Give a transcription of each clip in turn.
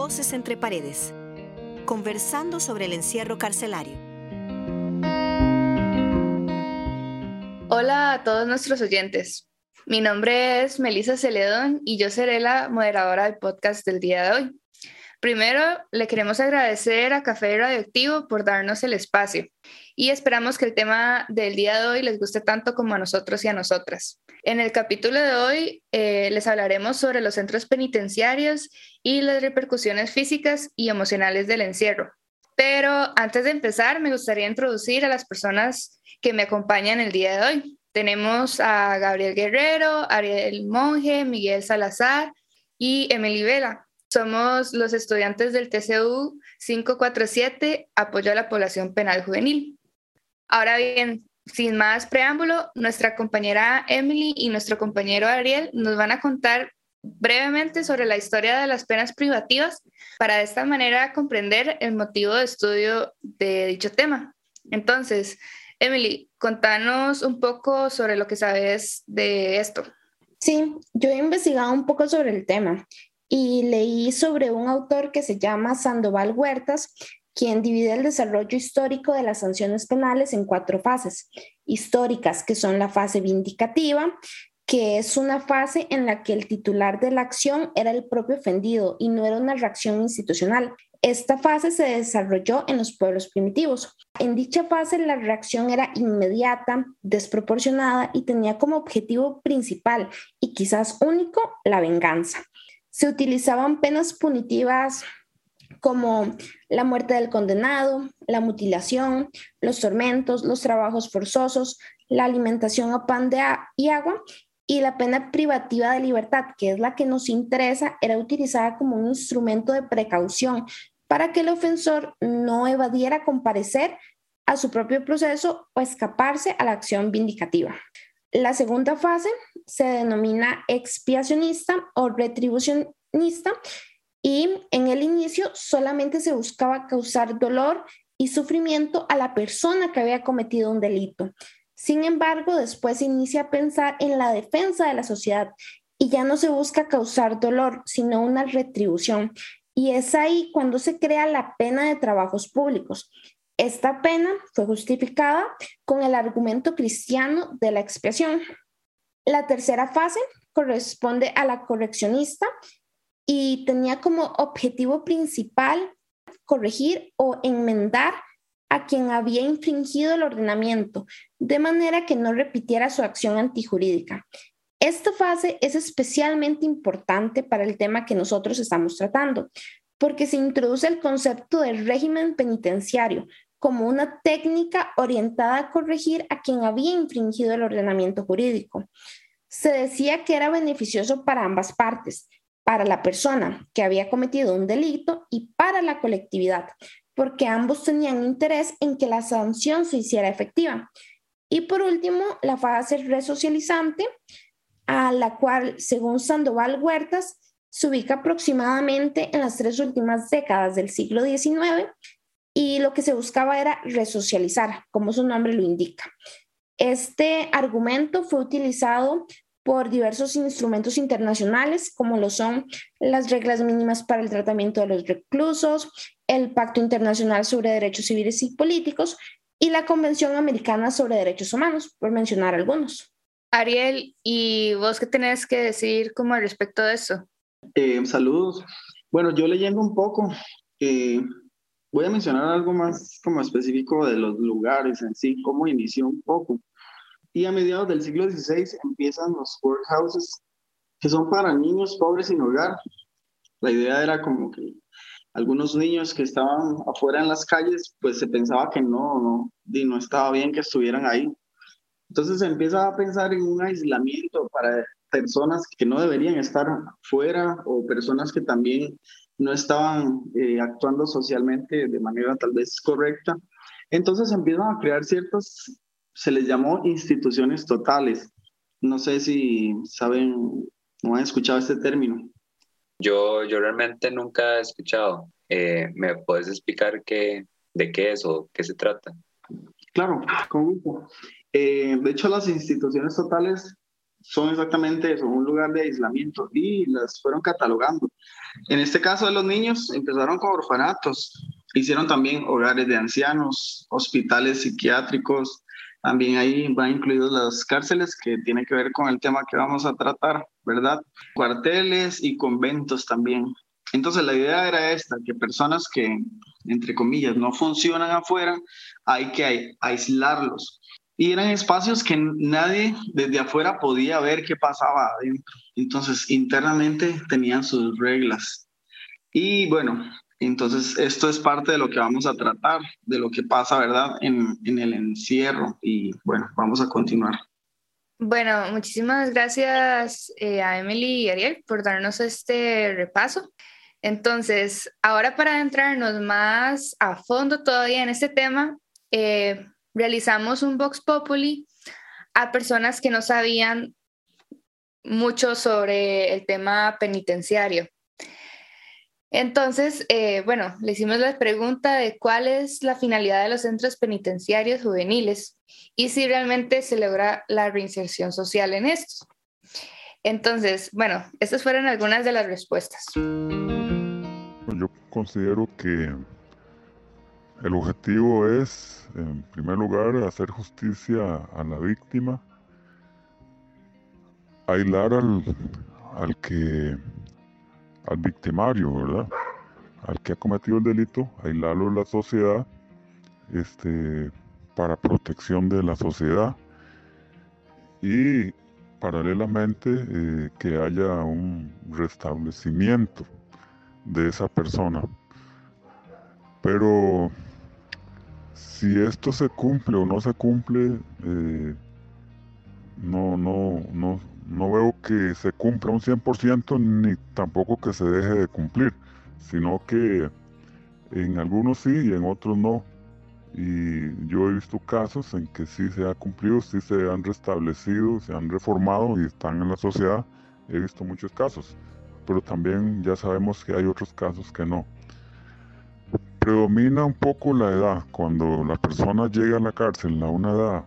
Voces entre paredes. Conversando sobre el encierro carcelario. Hola a todos nuestros oyentes. Mi nombre es Melissa Celedón y yo seré la moderadora del podcast del día de hoy. Primero, le queremos agradecer a Café Radioactivo por darnos el espacio y esperamos que el tema del día de hoy les guste tanto como a nosotros y a nosotras. En el capítulo de hoy eh, les hablaremos sobre los centros penitenciarios y las repercusiones físicas y emocionales del encierro. Pero antes de empezar, me gustaría introducir a las personas que me acompañan el día de hoy. Tenemos a Gabriel Guerrero, Ariel Monge, Miguel Salazar y Emily Vela. Somos los estudiantes del TCU 547, apoyo a la población penal juvenil. Ahora bien, sin más preámbulo, nuestra compañera Emily y nuestro compañero Ariel nos van a contar brevemente sobre la historia de las penas privativas para de esta manera comprender el motivo de estudio de dicho tema. Entonces, Emily, contanos un poco sobre lo que sabes de esto. Sí, yo he investigado un poco sobre el tema y leí sobre un autor que se llama Sandoval Huertas, quien divide el desarrollo histórico de las sanciones penales en cuatro fases históricas, que son la fase vindicativa, que es una fase en la que el titular de la acción era el propio ofendido y no era una reacción institucional. Esta fase se desarrolló en los pueblos primitivos. En dicha fase la reacción era inmediata, desproporcionada y tenía como objetivo principal y quizás único la venganza se utilizaban penas punitivas como la muerte del condenado, la mutilación, los tormentos, los trabajos forzosos, la alimentación a pan de y agua y la pena privativa de libertad, que es la que nos interesa, era utilizada como un instrumento de precaución para que el ofensor no evadiera comparecer a su propio proceso o escaparse a la acción vindicativa. La segunda fase se denomina expiacionista o retribucionista y en el inicio solamente se buscaba causar dolor y sufrimiento a la persona que había cometido un delito. Sin embargo, después se inicia a pensar en la defensa de la sociedad y ya no se busca causar dolor, sino una retribución. Y es ahí cuando se crea la pena de trabajos públicos. Esta pena fue justificada con el argumento cristiano de la expiación. La tercera fase corresponde a la correccionista y tenía como objetivo principal corregir o enmendar a quien había infringido el ordenamiento, de manera que no repitiera su acción antijurídica. Esta fase es especialmente importante para el tema que nosotros estamos tratando, porque se introduce el concepto de régimen penitenciario como una técnica orientada a corregir a quien había infringido el ordenamiento jurídico. Se decía que era beneficioso para ambas partes, para la persona que había cometido un delito y para la colectividad, porque ambos tenían interés en que la sanción se hiciera efectiva. Y por último, la fase resocializante, a la cual, según Sandoval Huertas, se ubica aproximadamente en las tres últimas décadas del siglo XIX y lo que se buscaba era resocializar, como su nombre lo indica. Este argumento fue utilizado por diversos instrumentos internacionales, como lo son las reglas mínimas para el tratamiento de los reclusos, el Pacto Internacional sobre Derechos Civiles y Políticos y la Convención Americana sobre Derechos Humanos, por mencionar algunos. Ariel, ¿y vos qué tenés que decir como al respecto de eso? Eh, saludos. Bueno, yo leyendo un poco, eh, Voy a mencionar algo más como específico de los lugares en sí, cómo inició un poco. Y a mediados del siglo XVI empiezan los workhouses, que son para niños pobres sin hogar. La idea era como que algunos niños que estaban afuera en las calles, pues se pensaba que no, no, y no estaba bien que estuvieran ahí. Entonces se empieza a pensar en un aislamiento para personas que no deberían estar fuera o personas que también no estaban eh, actuando socialmente de manera tal vez correcta. Entonces empiezan a crear ciertas, se les llamó instituciones totales. No sé si saben o han escuchado este término. Yo, yo realmente nunca he escuchado. Eh, ¿Me puedes explicar qué, de qué es o qué se trata? Claro, con gusto. Eh, de hecho, las instituciones totales son exactamente eso, un lugar de aislamiento y las fueron catalogando. En este caso de los niños, empezaron con orfanatos, hicieron también hogares de ancianos, hospitales psiquiátricos, también ahí van incluidos las cárceles que tiene que ver con el tema que vamos a tratar, ¿verdad? Cuarteles y conventos también. Entonces la idea era esta, que personas que, entre comillas, no funcionan afuera, hay que aislarlos. Y eran espacios que nadie desde afuera podía ver qué pasaba adentro. Entonces internamente tenían sus reglas. Y bueno, entonces esto es parte de lo que vamos a tratar, de lo que pasa, ¿verdad? En, en el encierro. Y bueno, vamos a continuar. Bueno, muchísimas gracias eh, a Emily y Ariel por darnos este repaso. Entonces, ahora para adentrarnos más a fondo todavía en este tema, eh, realizamos un Vox Populi a personas que no sabían mucho sobre el tema penitenciario. Entonces, eh, bueno, le hicimos la pregunta de cuál es la finalidad de los centros penitenciarios juveniles y si realmente se logra la reinserción social en estos. Entonces, bueno, estas fueron algunas de las respuestas. Yo considero que el objetivo es, en primer lugar, hacer justicia a la víctima, aislar al, al que, al victimario, ¿verdad? Al que ha cometido el delito, aislarlo de la sociedad, este, para protección de la sociedad y paralelamente eh, que haya un restablecimiento de esa persona. Pero si esto se cumple o no se cumple, eh, no, no, no, no veo que se cumpla un 100% ni tampoco que se deje de cumplir, sino que en algunos sí y en otros no. Y yo he visto casos en que sí se ha cumplido, sí se han restablecido, se han reformado y están en la sociedad. He visto muchos casos, pero también ya sabemos que hay otros casos que no. Predomina un poco la edad. Cuando la persona llega a la cárcel a una edad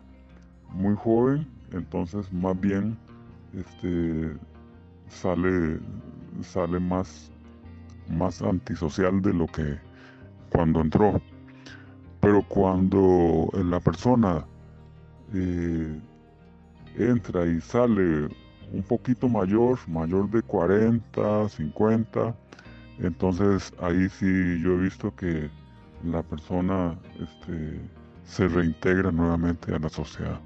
muy joven, entonces más bien este, sale, sale más, más antisocial de lo que cuando entró. Pero cuando la persona eh, entra y sale un poquito mayor, mayor de 40, 50, entonces ahí sí yo he visto que la persona este, se reintegra nuevamente a la sociedad.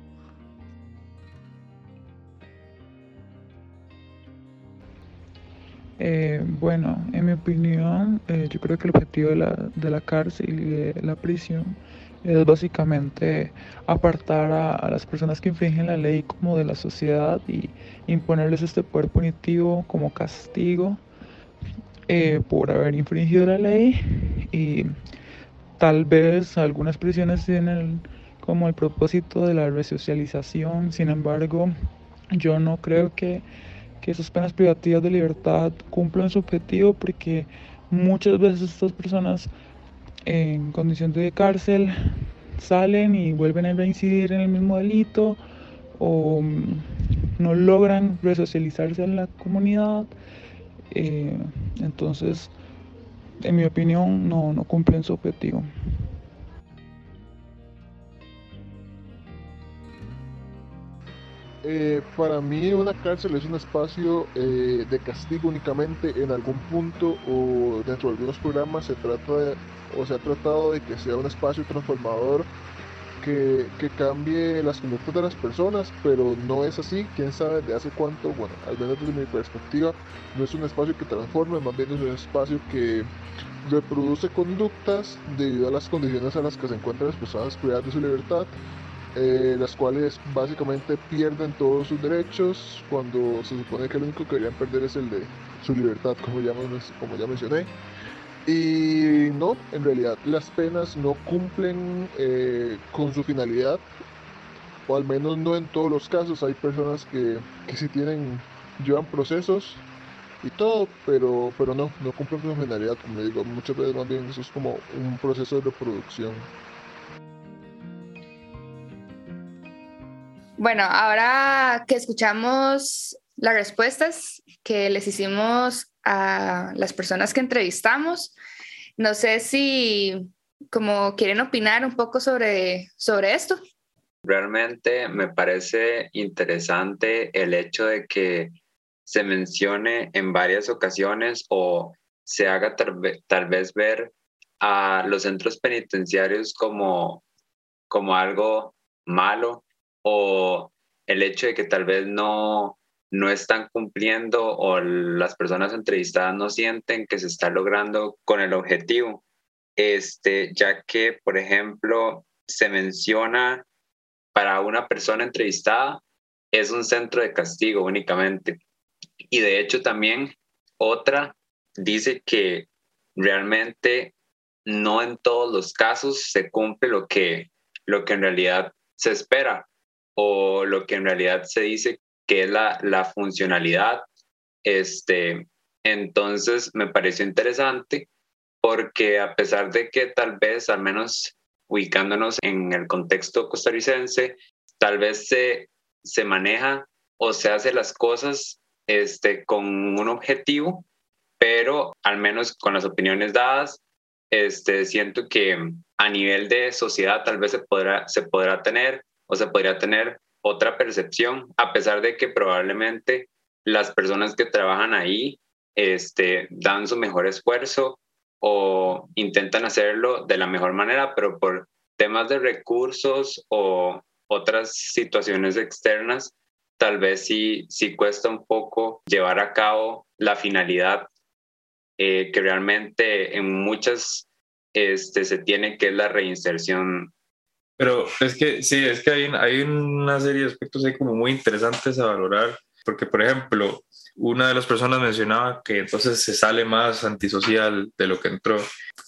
Eh, bueno, en mi opinión, eh, yo creo que el objetivo de la, de la, cárcel y de la prisión es básicamente apartar a, las personas que infringen la ley como de la sociedad y imponerles este poder punitivo como castigo eh, por haber infringido la ley y tal vez algunas prisiones tienen como el propósito de la resocialización, sin embargo, yo no creo que que esas penas privativas de libertad cumplan su objetivo porque muchas veces estas personas en condición de cárcel salen y vuelven a reincidir en el mismo delito o mm, no logran resocializarse en la comunidad. Eh, entonces, en mi opinión, no, no cumplen su objetivo. Eh, para mí una cárcel es un espacio eh, de castigo únicamente en algún punto o dentro de algunos programas se trata o se ha tratado de que sea un espacio transformador que, que, cambie las conductas de las personas, pero no es así, quién sabe de hace cuánto, bueno, al menos desde mi perspectiva, no es un espacio que transforme, más bien es un espacio que reproduce conductas debido a las condiciones a las que se encuentran las personas privadas de su libertad eh, las cuales básicamente pierden todos sus derechos cuando se supone que lo único que deberían perder es el de su libertad, como ya, como ya mencioné. Y no, en realidad las penas no cumplen eh, con su finalidad, o al menos no en todos los casos. Hay personas que, que sí tienen, llevan procesos y todo, pero, pero no, no cumplen con su finalidad, como digo, muchas veces más bien eso es como un proceso de reproducción. Bueno, ahora que escuchamos las respuestas que les hicimos a las personas que entrevistamos, no sé si como quieren opinar un poco sobre, sobre esto. Realmente me parece interesante el hecho de que se mencione en varias ocasiones o se haga tal, vez ver a los centros penitenciarios como, como algo malo o el hecho de que tal vez no, no están cumpliendo o las personas entrevistadas no sienten que se está logrando con el objetivo. Este, ya que, por ejemplo, se menciona para una persona entrevistada es un centro de castigo únicamente. Y de hecho también otra dice que realmente no en todos los casos se cumple lo que, lo que en realidad se espera o lo que en realidad se dice que es la, la funcionalidad. Este, entonces me pareció interesante porque a pesar de que tal vez, al menos ubicándonos en el contexto costarricense, tal vez se, se maneja o se hace las cosas este, con un objetivo, pero al menos con las opiniones dadas, este, siento que a nivel de sociedad tal vez se podrá, se podrá tener o se podría tener otra percepción, a pesar de que probablemente las personas que trabajan ahí este, dan su mejor esfuerzo o intentan hacerlo de la mejor manera, pero por temas de recursos o otras situaciones externas, tal vez sí, sí cuesta un poco llevar a cabo la finalidad eh, que realmente en muchas este, se tiene, que es la reinserción. Pero es que sí, es que hay, hay una serie de aspectos ahí como muy interesantes a valorar, porque por ejemplo, una de las personas mencionaba que entonces se sale más antisocial de lo que entró.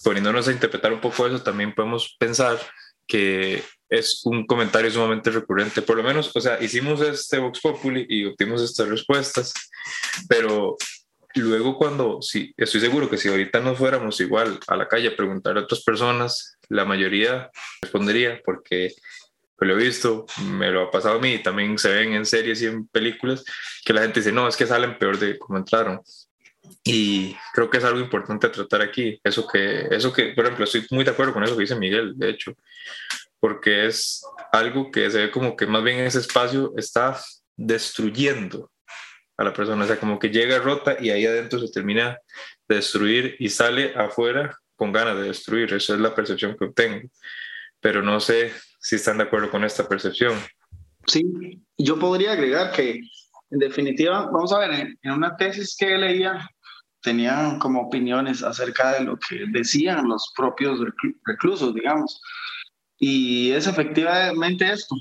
Poniéndonos a interpretar un poco eso, también podemos pensar que es un comentario sumamente recurrente. Por lo menos, o sea, hicimos este Vox Populi y obtuvimos estas respuestas, pero luego cuando, sí, estoy seguro que si ahorita nos fuéramos igual a la calle a preguntar a otras personas, la mayoría respondería porque pues lo he visto, me lo ha pasado a mí, también se ven en series y en películas que la gente dice, no, es que salen peor de cómo entraron. Y creo que es algo importante tratar aquí, eso que, eso que, por ejemplo, estoy muy de acuerdo con eso que dice Miguel, de hecho, porque es algo que se ve como que más bien ese espacio está destruyendo a la persona, o sea, como que llega rota y ahí adentro se termina de destruir y sale afuera con ganas de destruir, esa es la percepción que obtengo, pero no sé si están de acuerdo con esta percepción. Sí, yo podría agregar que en definitiva, vamos a ver, en, una tesis que leía, tenían como opiniones acerca de lo que decían los propios reclusos, digamos. Y es efectivamente esto,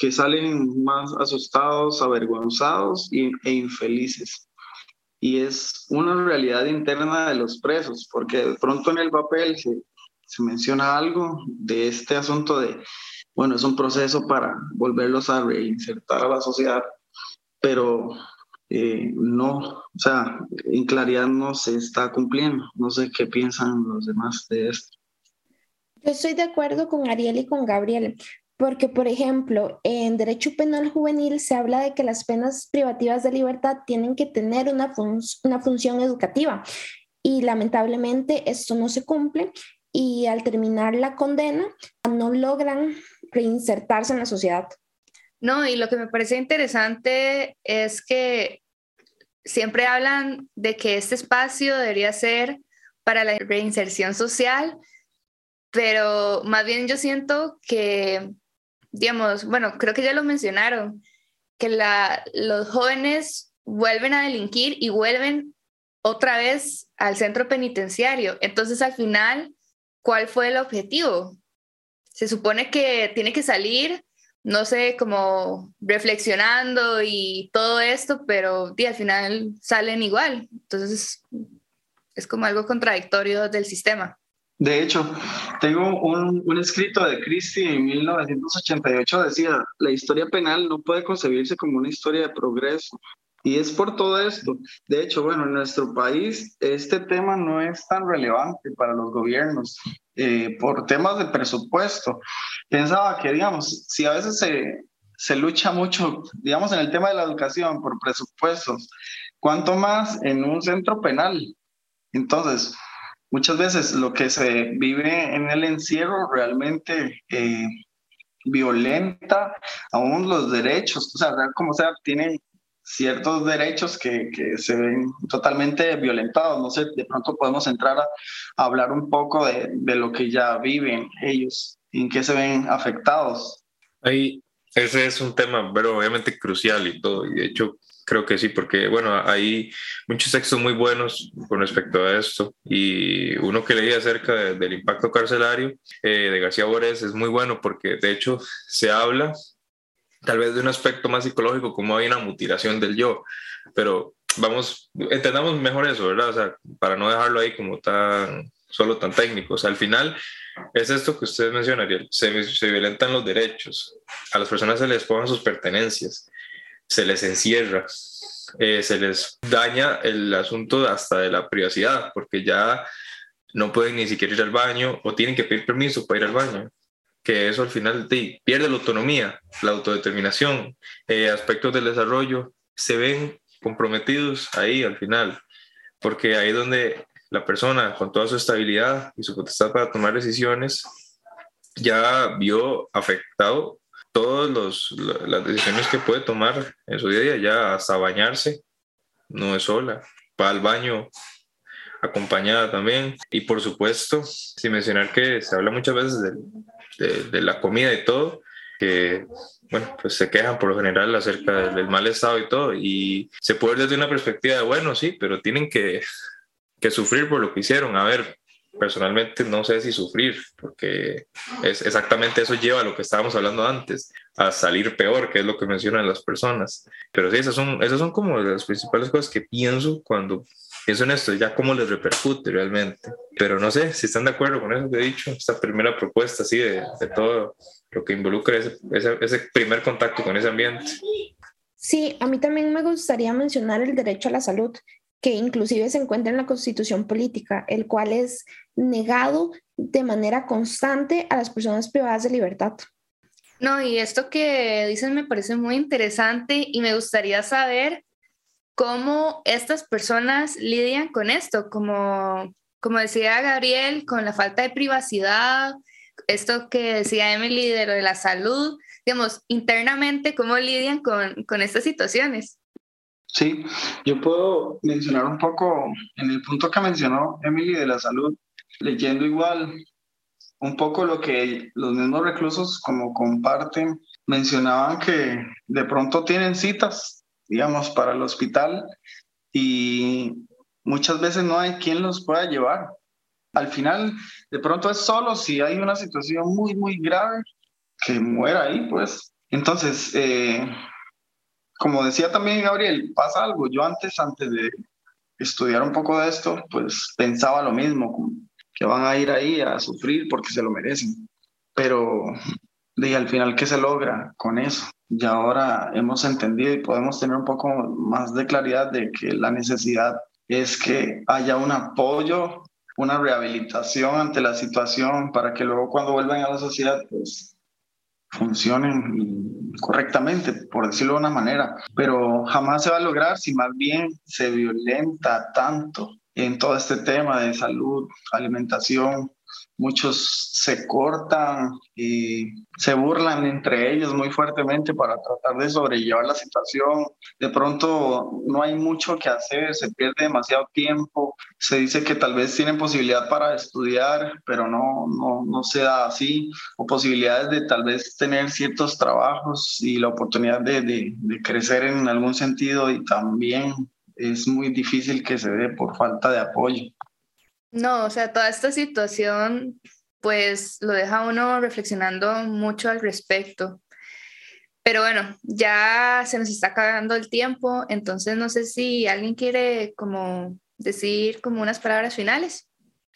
que salen más asustados, avergonzados e infelices. Y es una realidad interna de los presos, porque de pronto en el papel se, se menciona algo de este asunto de bueno, es un proceso para volverlos a reinsertar a la sociedad, pero eh, no, o sea, en claridad no se está cumpliendo. No sé qué piensan los demás de esto. Yo estoy de acuerdo con Ariel y con Gabriel, porque, por ejemplo, en Derecho Penal Juvenil se habla de que las penas privativas de libertad tienen que tener una, una función educativa y lamentablemente esto no se cumple y al terminar la condena no logran reinsertarse en la sociedad. No, y lo que me parece interesante es que siempre hablan de que este espacio debería ser para la reinserción social, pero más bien yo siento que, digamos, bueno, creo que ya lo mencionaron, que la, los jóvenes vuelven a delinquir y vuelven otra vez al centro penitenciario. Entonces, al final, ¿cuál fue el objetivo? Se supone que tiene que salir, no sé, como reflexionando y todo esto, pero al final salen igual. Entonces, es como algo contradictorio del sistema. De hecho, tengo un, un, escrito de Christie en 1988, decía, la historia penal no puede concebirse como una historia de progreso, y es por todo esto. De hecho, bueno, en nuestro país este tema no es tan relevante para los gobiernos eh, por temas de presupuesto. Pensaba que, digamos, si a veces se, se lucha mucho, digamos, en el tema de la educación por presupuestos, cuanto más en un centro penal. Entonces, muchas veces lo que se vive en el encierro realmente eh, violenta aún los derechos, o sea, como sea, tienen ciertos derechos que, que, se ven totalmente violentados. No sé, de pronto podemos entrar a, hablar un poco de, de, lo que ya viven ellos, en qué se ven afectados. Ahí, ese es un tema, pero obviamente crucial y todo, y de hecho creo que sí, porque bueno, hay muchos textos muy buenos con respecto a esto y uno que leí acerca del impacto carcelario eh, de García Borges es muy bueno porque de hecho se habla tal vez de un aspecto más psicológico como hay una mutilación del yo, pero vamos, entendamos mejor eso, ¿verdad? O sea, para no dejarlo ahí como tan, solo tan técnico, o sea, al final es esto que usted menciona, Ariel, se, se violentan los derechos, a las personas se les pongan sus pertenencias, se les encierra, eh, se les daña el asunto hasta de la privacidad, porque ya no pueden ni siquiera ir al baño o tienen que pedir permiso para ir al baño. Que eso al final de, pierde la autonomía, la autodeterminación, eh, aspectos del desarrollo se ven comprometidos ahí al final, porque ahí donde la persona con toda su estabilidad y su potestad para tomar decisiones ya vio afectado todas las decisiones que puede tomar en su día a día, ya hasta bañarse, no es sola, va al baño acompañada también. Y por supuesto, sin mencionar que se habla muchas veces de, de, la comida y todo, que bueno, pues se quejan por lo general acerca del, mal estado y todo, y se puede ver desde una perspectiva de, bueno, sí, pero tienen que, que sufrir por lo que hicieron. A ver, personalmente no sé si sufrir, porque es exactamente eso lleva a lo que estábamos hablando antes, a salir peor, que es lo que mencionan las personas. Pero sí, esas son, esas son como las principales cosas que pienso cuando pienso en esto, ya cómo les repercute realmente. Pero no sé si están de acuerdo con eso que he dicho, esta primera propuesta, así de, de todo lo que involucra ese, ese, ese primer contacto con ese ambiente. Sí, a mí también me gustaría mencionar el derecho a la salud, que inclusive se encuentra en la constitución política, el cual es negado de manera constante a las personas privadas de libertad. No, y esto que dicen me parece muy interesante y me gustaría saber cómo estas personas lidian con esto, como, como decía Gabriel, con la falta de privacidad, esto que decía Emily de de la salud, digamos, internamente, cómo lidian con, con estas situaciones. Sí, yo puedo mencionar un poco en el punto que mencionó Emily de la salud, leyendo igual un poco lo que los mismos reclusos como comparten, mencionaban que de pronto tienen citas, digamos, para el hospital y muchas veces no hay quien los pueda llevar. Al final, de pronto es solo si hay una situación muy, muy grave que muera ahí, pues. Entonces, eh, como decía también Gabriel, pasa algo. Yo antes, antes de estudiar un poco de esto, pues pensaba lo mismo, que van a ir ahí a sufrir porque se lo merecen. Pero de al final, ¿qué se logra con eso? Y ahora hemos entendido y podemos tener un poco más de claridad de que la necesidad es que haya un apoyo, una rehabilitación ante la situación para que luego cuando vuelvan a la sociedad, pues funcionen correctamente, por decirlo de una manera, pero jamás se va a lograr si más bien se violenta tanto en todo este tema de salud, alimentación, muchos se cortan y se burlan entre ellos muy fuertemente para tratar de sobrellevar la situación. De pronto no hay mucho que hacer, se pierde demasiado tiempo, se dice que tal vez tienen posibilidad para estudiar, pero no, no, no se da así, o posibilidades de tal vez tener ciertos trabajos y la oportunidad de, de, de crecer en algún sentido y también es muy difícil que se dé por falta de apoyo. No, o sea, toda esta situación pues lo deja uno reflexionando mucho al respecto. Pero bueno, ya se nos está acabando el tiempo, entonces no sé si alguien quiere como decir como unas palabras finales.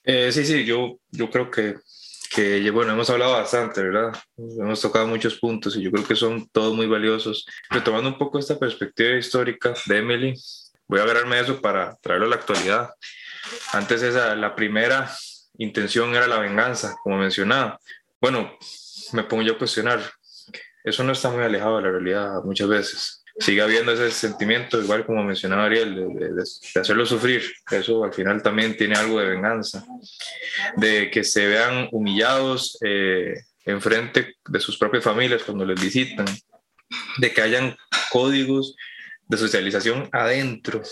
Eh, sí, sí, yo, yo creo que, que, bueno, hemos hablado bastante, ¿verdad? Hemos tocado muchos puntos y yo creo que son todos muy valiosos. Retomando un poco esta perspectiva histórica de Emily, voy a agarrarme eso para traerlo a la actualidad. Antes esa, la primera intención era la venganza, como mencionaba. Bueno, me pongo yo a cuestionar, eso no está muy alejado de la realidad muchas veces. Sigue habiendo ese sentimiento, igual como mencionaba Ariel, de, de, hacerlo sufrir. Eso al final también tiene algo de venganza, de que se vean humillados eh, de sus propias familias cuando les visitan, de que hayan códigos de socialización adentro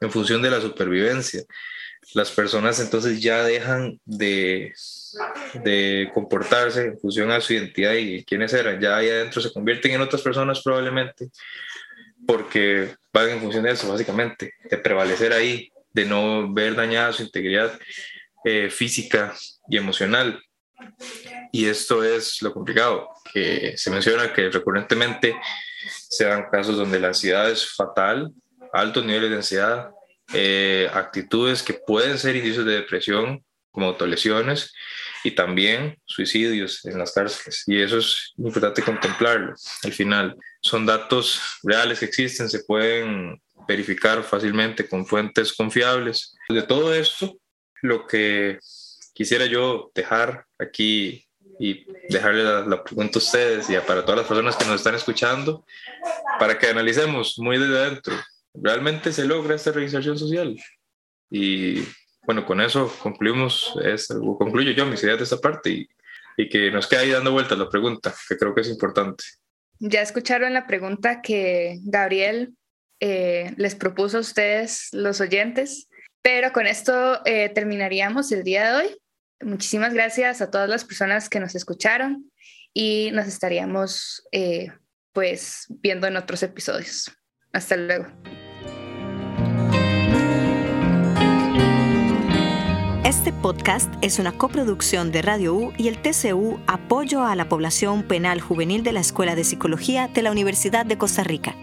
en función de la supervivencia. Las personas entonces ya dejan de, de comportarse en función a su identidad y quiénes eran. Ya ahí adentro se convierten en otras personas probablemente porque van en función de eso, básicamente, de prevalecer ahí, de no ver dañada su integridad eh, física y emocional. Y esto es lo complicado, que se menciona que recurrentemente se dan casos donde la ansiedad es fatal, altos niveles de ansiedad, eh, actitudes que pueden ser indicios de depresión, como autolesiones, y también suicidios en las cárceles. Y eso es importante contemplarlo al final. Son datos reales que existen, se pueden verificar fácilmente con fuentes confiables. De todo esto, lo que quisiera yo dejar aquí y dejarle la, pregunta a ustedes y para todas las personas que nos están escuchando, para que analicemos muy desde adentro, ¿realmente se logra esta reinserción social? Y bueno, con eso concluimos, es, concluyo yo mis ideas de esta parte y, que nos quede ahí dando vueltas la pregunta, que creo que es importante. Ya escucharon la pregunta que Gabriel eh, les propuso a ustedes, los oyentes, pero con esto eh, terminaríamos el día de hoy. Muchísimas gracias a todas las personas que nos escucharon y nos estaríamos eh, pues viendo en otros episodios. Hasta luego. Este podcast es una coproducción de Radio U y el TCU Apoyo a la Población Penal Juvenil de la Escuela de Psicología de la Universidad de Costa Rica.